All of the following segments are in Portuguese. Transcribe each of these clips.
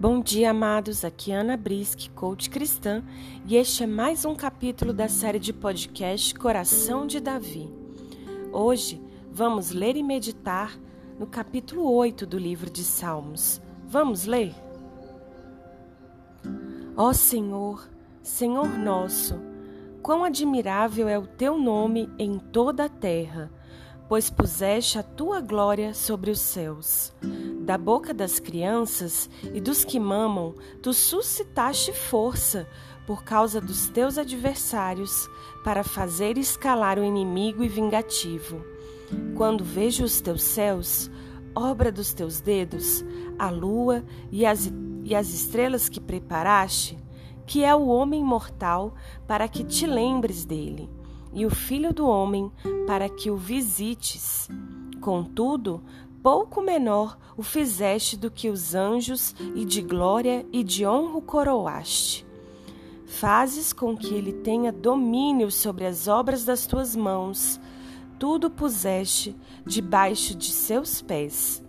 Bom dia, amados. Aqui é Ana Brisk, coach cristã, e este é mais um capítulo da série de podcast Coração de Davi. Hoje vamos ler e meditar no capítulo 8 do livro de Salmos. Vamos ler? Ó Senhor, Senhor nosso, quão admirável é o teu nome em toda a terra, pois puseste a tua glória sobre os céus. Da boca das crianças e dos que mamam, tu suscitaste força por causa dos teus adversários, para fazer escalar o inimigo e vingativo. Quando vejo os teus céus, obra dos teus dedos, a lua e as, e as estrelas que preparaste, que é o homem mortal, para que te lembres dele, e o filho do homem, para que o visites. Contudo, pouco menor o fizeste do que os anjos, e de glória e de honra o coroaste. Fazes com que ele tenha domínio sobre as obras das tuas mãos, tudo puseste debaixo de seus pés.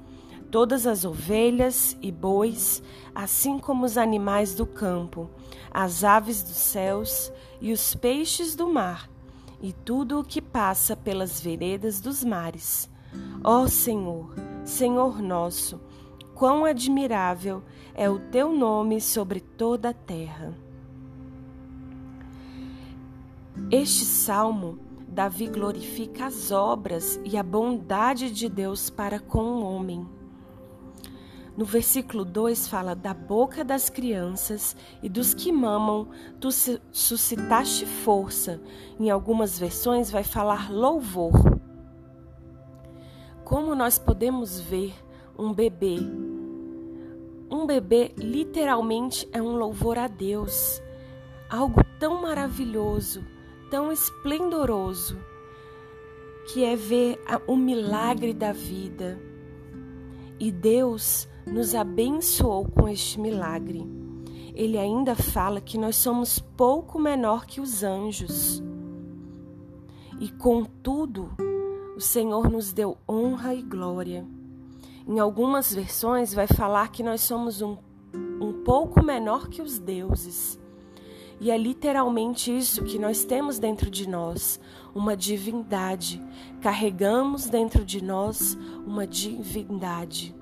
Todas as ovelhas e bois, assim como os animais do campo, as aves dos céus e os peixes do mar, e tudo o que passa pelas veredas dos mares. Ó Senhor, Senhor nosso, quão admirável é o teu nome sobre toda a terra. Este salmo, Davi glorifica as obras e a bondade de Deus para com o homem. No versículo 2 fala da boca das crianças e dos que mamam, tu suscitaste força. Em algumas versões vai falar louvor. Como nós podemos ver um bebê? Um bebê literalmente é um louvor a Deus, algo tão maravilhoso, tão esplendoroso, que é ver o milagre da vida. E Deus nos abençoou com este milagre. Ele ainda fala que nós somos pouco menor que os anjos. E contudo, o Senhor nos deu honra e glória. Em algumas versões vai falar que nós somos um, um pouco menor que os deuses. E é literalmente isso que nós temos dentro de nós, uma divindade. Carregamos dentro de nós uma divindade.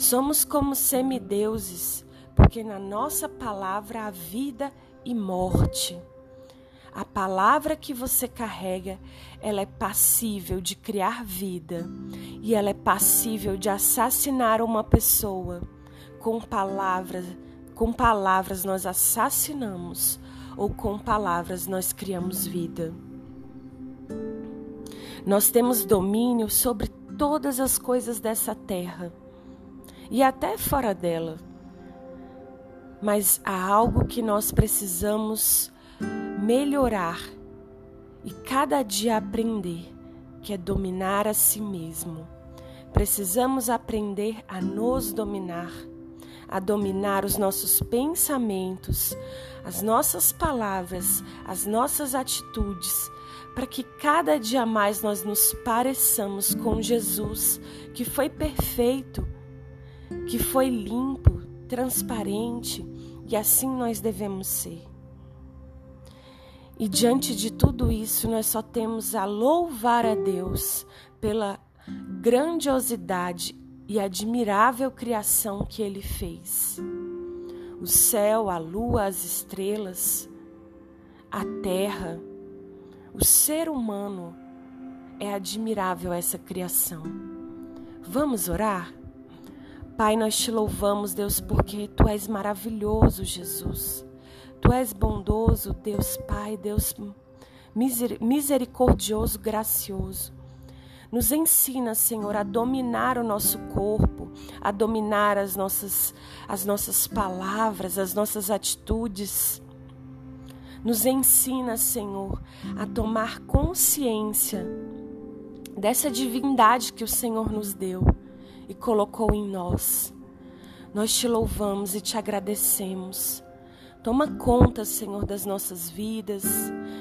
Somos como semideuses, porque na nossa palavra há vida e morte. A palavra que você carrega, ela é passível de criar vida e ela é passível de assassinar uma pessoa. Com palavras, com palavras nós assassinamos ou com palavras nós criamos vida. Nós temos domínio sobre todas as coisas dessa terra e até fora dela. Mas há algo que nós precisamos melhorar e cada dia aprender, que é dominar a si mesmo. Precisamos aprender a nos dominar, a dominar os nossos pensamentos, as nossas palavras, as nossas atitudes, para que cada dia mais nós nos pareçamos com Jesus, que foi perfeito, que foi limpo, transparente, e assim nós devemos ser. E diante de tudo isso, nós só temos a louvar a Deus pela grandiosidade e admirável criação que Ele fez. O céu, a lua, as estrelas, a terra, o ser humano, é admirável essa criação. Vamos orar? Pai, nós te louvamos, Deus, porque Tu és maravilhoso, Jesus. Tu és bondoso, Deus Pai, Deus misericordioso, gracioso. Nos ensina, Senhor, a dominar o nosso corpo, a dominar as nossas, as nossas palavras, as nossas atitudes. Nos ensina, Senhor, a tomar consciência dessa divindade que o Senhor nos deu e colocou em nós. Nós te louvamos e te agradecemos. Toma conta, Senhor, das nossas vidas,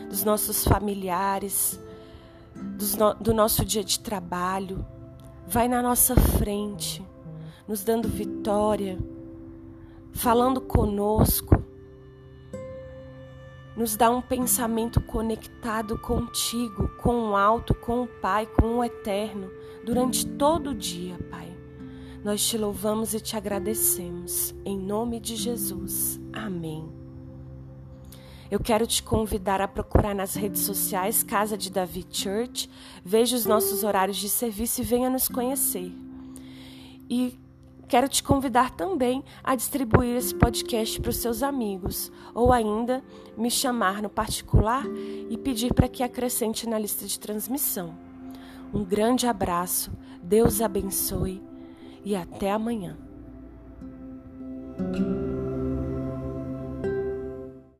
dos nossos familiares, no, do nosso dia de trabalho. Vai na nossa frente, nos dando vitória, falando conosco. Nos dá um pensamento conectado contigo, com o alto, com o Pai, com o eterno, durante todo o dia, Pai. Nós te louvamos e te agradecemos. Em nome de Jesus. Amém. Eu quero te convidar a procurar nas redes sociais Casa de Davi Church, veja os nossos horários de serviço e venha nos conhecer. E Quero te convidar também a distribuir esse podcast para os seus amigos, ou ainda me chamar no particular e pedir para que acrescente na lista de transmissão. Um grande abraço, Deus abençoe e até amanhã.